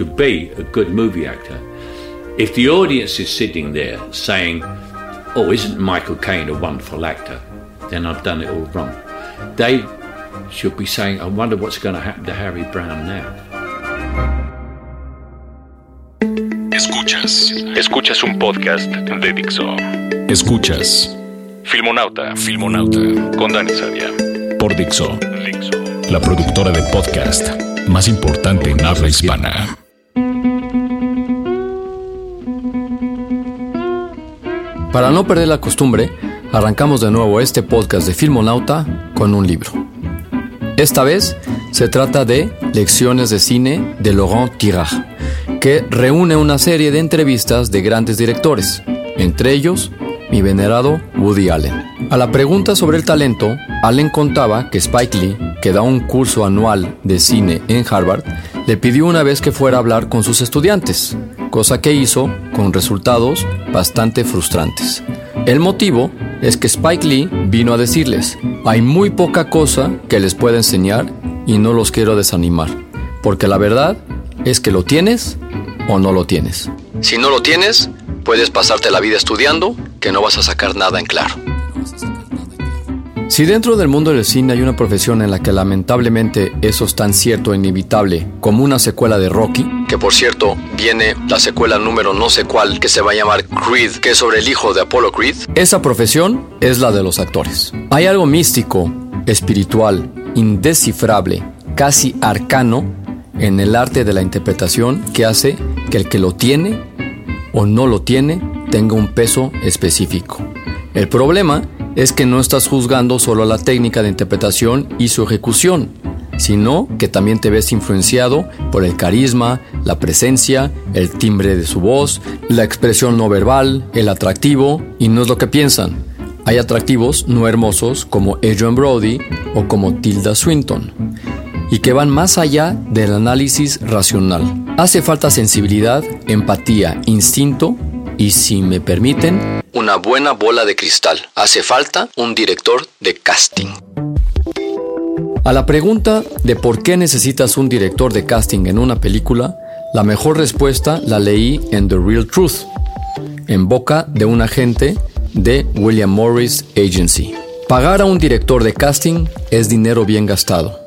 to be a good movie actor, if the audience is sitting there saying, Oh, isn't Michael Caine a wonderful actor? Then I've done it all wrong. They should be saying, I wonder what's going to happen to Harry Brown now. Escuchas. Escuchas un podcast de Dixo. Escuchas. Filmonauta. Filmonauta. Con Dani Sadia. Por Dixo. Dixo. La productora de podcast más importante en habla hispana. Para no perder la costumbre, arrancamos de nuevo este podcast de Filmonauta con un libro. Esta vez se trata de Lecciones de Cine de Laurent Tirard, que reúne una serie de entrevistas de grandes directores, entre ellos mi venerado Woody Allen. A la pregunta sobre el talento, Allen contaba que Spike Lee, que da un curso anual de cine en Harvard, le pidió una vez que fuera a hablar con sus estudiantes, cosa que hizo con resultados bastante frustrantes. El motivo es que Spike Lee vino a decirles, hay muy poca cosa que les pueda enseñar y no los quiero desanimar, porque la verdad es que lo tienes o no lo tienes. Si no lo tienes, puedes pasarte la vida estudiando que no vas a sacar nada en claro. Si dentro del mundo del cine hay una profesión en la que lamentablemente eso es tan cierto e inevitable como una secuela de Rocky, que por cierto viene la secuela número no sé cuál que se va a llamar Creed, que es sobre el hijo de Apollo Creed, esa profesión es la de los actores. Hay algo místico, espiritual, indescifrable, casi arcano en el arte de la interpretación que hace que el que lo tiene o no lo tiene tenga un peso específico. El problema es que no estás juzgando solo la técnica de interpretación y su ejecución, sino que también te ves influenciado por el carisma, la presencia, el timbre de su voz, la expresión no verbal, el atractivo, y no es lo que piensan. Hay atractivos no hermosos como Adrian Brody o como Tilda Swinton, y que van más allá del análisis racional. Hace falta sensibilidad, empatía, instinto y, si me permiten, una buena bola de cristal. Hace falta un director de casting. A la pregunta de por qué necesitas un director de casting en una película, la mejor respuesta la leí en The Real Truth, en boca de un agente de William Morris Agency. Pagar a un director de casting es dinero bien gastado.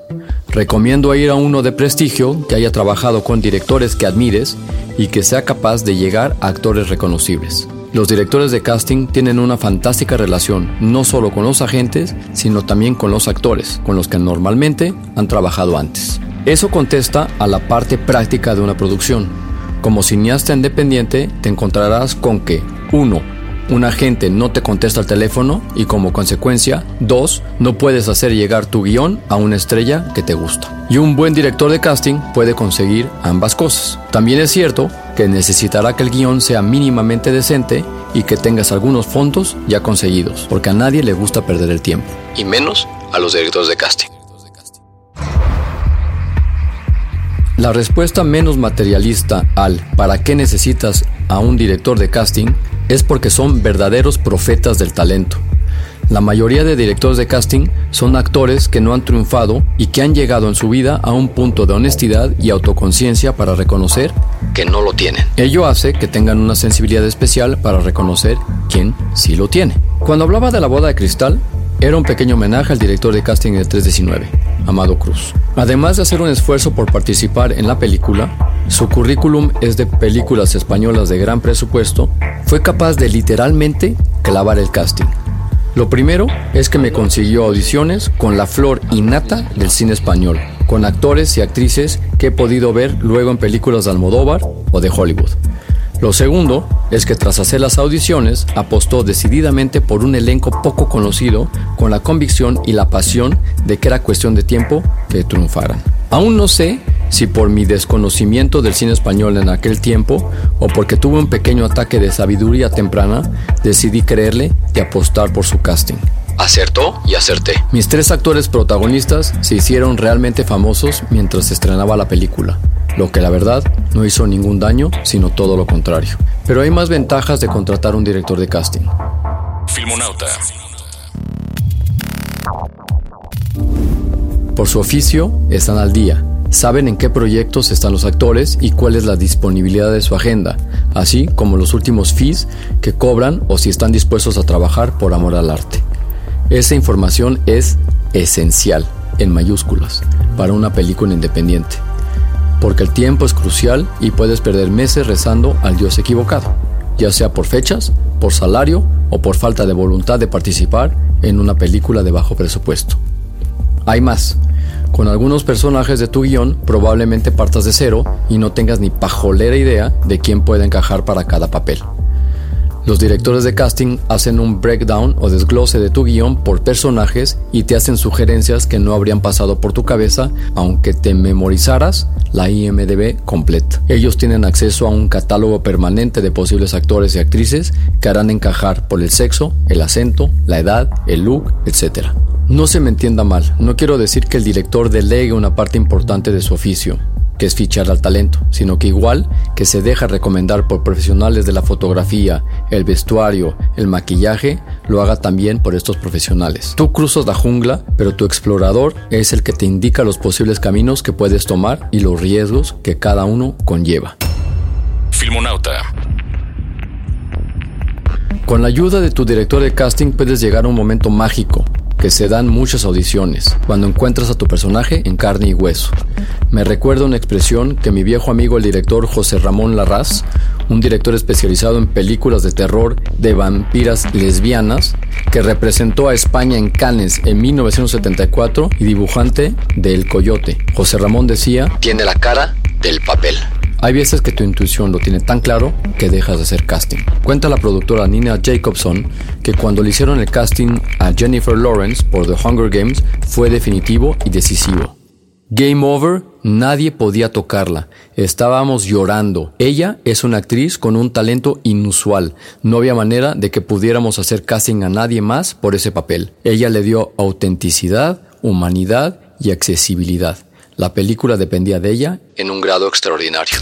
Recomiendo ir a uno de prestigio que haya trabajado con directores que admires y que sea capaz de llegar a actores reconocibles. Los directores de casting tienen una fantástica relación, no solo con los agentes, sino también con los actores, con los que normalmente han trabajado antes. Eso contesta a la parte práctica de una producción. Como cineasta independiente, te encontrarás con que 1 un agente no te contesta el teléfono y como consecuencia, dos, no puedes hacer llegar tu guion a una estrella que te gusta. Y un buen director de casting puede conseguir ambas cosas. También es cierto que necesitará que el guion sea mínimamente decente y que tengas algunos fondos ya conseguidos, porque a nadie le gusta perder el tiempo, y menos a los directores de casting. La respuesta menos materialista al ¿para qué necesitas a un director de casting? Es porque son verdaderos profetas del talento. La mayoría de directores de casting son actores que no han triunfado y que han llegado en su vida a un punto de honestidad y autoconciencia para reconocer que no lo tienen. Ello hace que tengan una sensibilidad especial para reconocer quién sí lo tiene. Cuando hablaba de la boda de cristal, era un pequeño homenaje al director de casting de 319, Amado Cruz. Además de hacer un esfuerzo por participar en la película, su currículum es de películas españolas de gran presupuesto, fue capaz de literalmente clavar el casting. Lo primero es que me consiguió audiciones con la flor innata del cine español, con actores y actrices que he podido ver luego en películas de Almodóvar o de Hollywood. Lo segundo es que tras hacer las audiciones apostó decididamente por un elenco poco conocido con la convicción y la pasión de que era cuestión de tiempo que triunfaran. Aún no sé si por mi desconocimiento del cine español en aquel tiempo o porque tuve un pequeño ataque de sabiduría temprana, decidí creerle y apostar por su casting. Acertó y acerté. Mis tres actores protagonistas se hicieron realmente famosos mientras se estrenaba la película, lo que la verdad no hizo ningún daño, sino todo lo contrario. Pero hay más ventajas de contratar un director de casting. Filmonauta. Por su oficio, están al día. Saben en qué proyectos están los actores y cuál es la disponibilidad de su agenda, así como los últimos fees que cobran o si están dispuestos a trabajar por amor al arte. Esa información es esencial, en mayúsculas, para una película independiente, porque el tiempo es crucial y puedes perder meses rezando al Dios equivocado, ya sea por fechas, por salario o por falta de voluntad de participar en una película de bajo presupuesto. Hay más. Con algunos personajes de tu guion probablemente partas de cero y no tengas ni pajolera idea de quién puede encajar para cada papel. Los directores de casting hacen un breakdown o desglose de tu guion por personajes y te hacen sugerencias que no habrían pasado por tu cabeza aunque te memorizaras la IMDB completa. Ellos tienen acceso a un catálogo permanente de posibles actores y actrices que harán encajar por el sexo, el acento, la edad, el look, etc. No se me entienda mal, no quiero decir que el director delegue una parte importante de su oficio que es fichar al talento, sino que igual que se deja recomendar por profesionales de la fotografía, el vestuario, el maquillaje, lo haga también por estos profesionales. Tú cruzas la jungla, pero tu explorador es el que te indica los posibles caminos que puedes tomar y los riesgos que cada uno conlleva. Filmonauta. Con la ayuda de tu director de casting puedes llegar a un momento mágico, que se dan muchas audiciones, cuando encuentras a tu personaje en carne y hueso. Me recuerda una expresión que mi viejo amigo el director José Ramón Larraz, un director especializado en películas de terror de vampiras lesbianas, que representó a España en Cannes en 1974 y dibujante de El Coyote. José Ramón decía, tiene la cara del papel. Hay veces que tu intuición lo tiene tan claro que dejas de hacer casting. Cuenta la productora Nina Jacobson que cuando le hicieron el casting a Jennifer Lawrence por The Hunger Games fue definitivo y decisivo. Game over, nadie podía tocarla. Estábamos llorando. Ella es una actriz con un talento inusual. No había manera de que pudiéramos hacer casting a nadie más por ese papel. Ella le dio autenticidad, humanidad y accesibilidad. La película dependía de ella en un grado extraordinario.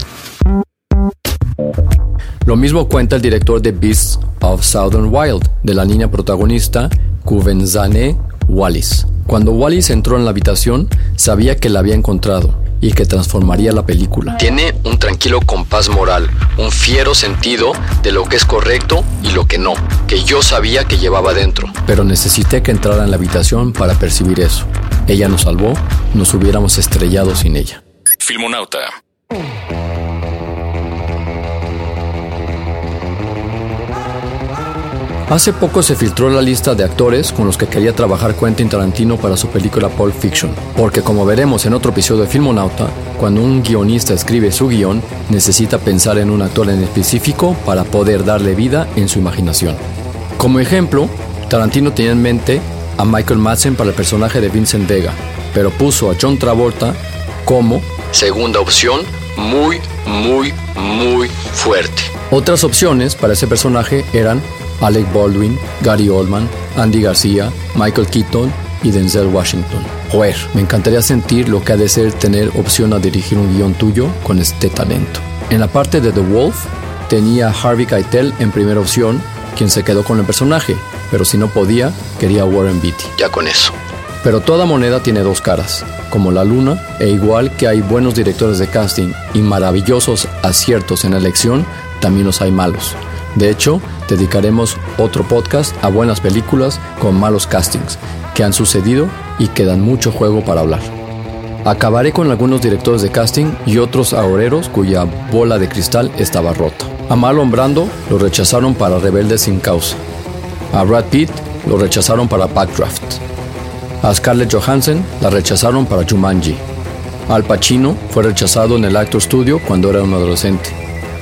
Lo mismo cuenta el director de Beasts of Southern Wild, de la niña protagonista, Kuvenzane Wallis. Cuando Wallis entró en la habitación, sabía que la había encontrado y que transformaría la película. Tiene un tranquilo compás moral, un fiero sentido de lo que es correcto y lo que no, que yo sabía que llevaba dentro. Pero necesité que entrara en la habitación para percibir eso. Ella nos salvó, nos hubiéramos estrellado sin ella. Filmonauta. Hace poco se filtró la lista de actores con los que quería trabajar Quentin Tarantino para su película Pulp Fiction, porque como veremos en otro episodio de Filmonauta, cuando un guionista escribe su guion, necesita pensar en un actor en específico para poder darle vida en su imaginación. Como ejemplo, Tarantino tenía en mente a Michael Madsen para el personaje de Vincent Vega, pero puso a John Travolta como segunda opción muy, muy, muy fuerte. Otras opciones para ese personaje eran Alec Baldwin, Gary Oldman, Andy García, Michael Keaton y Denzel Washington. Joder, me encantaría sentir lo que ha de ser tener opción a dirigir un guion tuyo con este talento. En la parte de The Wolf, tenía a Harvey Keitel en primera opción, quien se quedó con el personaje, pero si no podía, quería a Warren Beatty. Ya con eso. Pero toda moneda tiene dos caras, como la luna, e igual que hay buenos directores de casting y maravillosos aciertos en la elección, también los hay malos. De hecho, dedicaremos otro podcast a buenas películas con malos castings que han sucedido y que dan mucho juego para hablar. Acabaré con algunos directores de casting y otros agoreros cuya bola de cristal estaba rota. A Marlon Brando lo rechazaron para Rebelde sin causa. A Brad Pitt lo rechazaron para Backdraft. A Scarlett Johansson la rechazaron para Jumanji. Al Pacino fue rechazado en el Actor Studio cuando era un adolescente.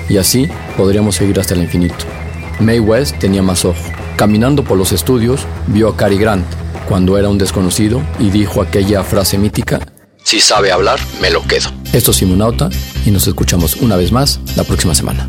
Y así podríamos seguir hasta el infinito. Mae West tenía más ojo. Caminando por los estudios, vio a Cary Grant cuando era un desconocido y dijo aquella frase mítica: Si sabe hablar, me lo quedo. Esto es Simonauta y nos escuchamos una vez más la próxima semana.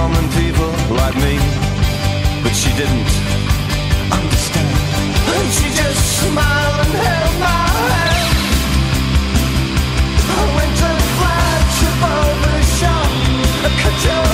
common people like me. But she didn't understand. And she just smiled and held my hand. I went to flagship over shop.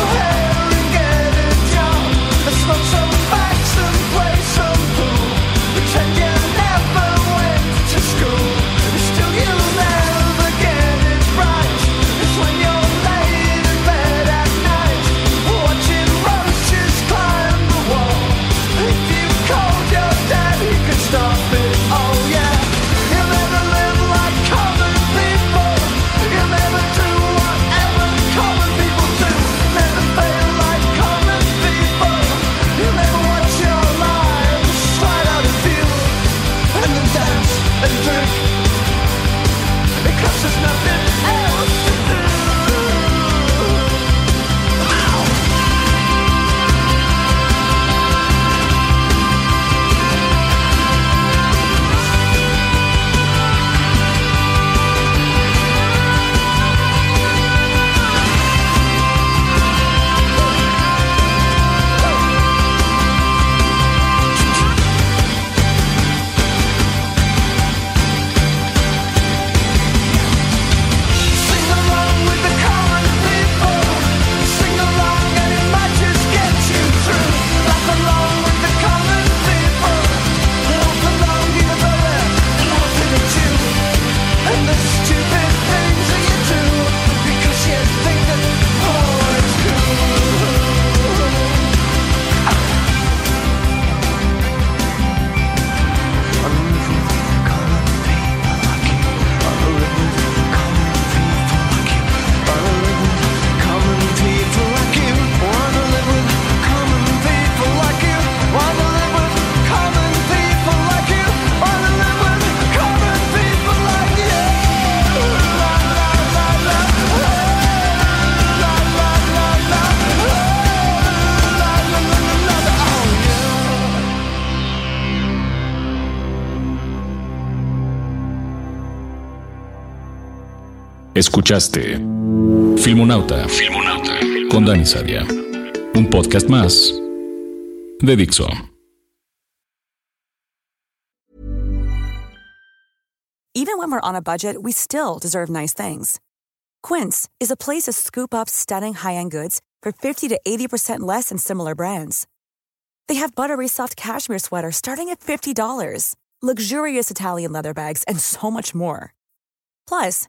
Escuchaste Filmonauta, Filmonauta con Dani Sadia. Un podcast más de Dixo. Even when we're on a budget, we still deserve nice things. Quince is a place to scoop up stunning high-end goods for 50 to 80% less than similar brands. They have buttery soft cashmere sweaters starting at $50, luxurious Italian leather bags, and so much more. Plus,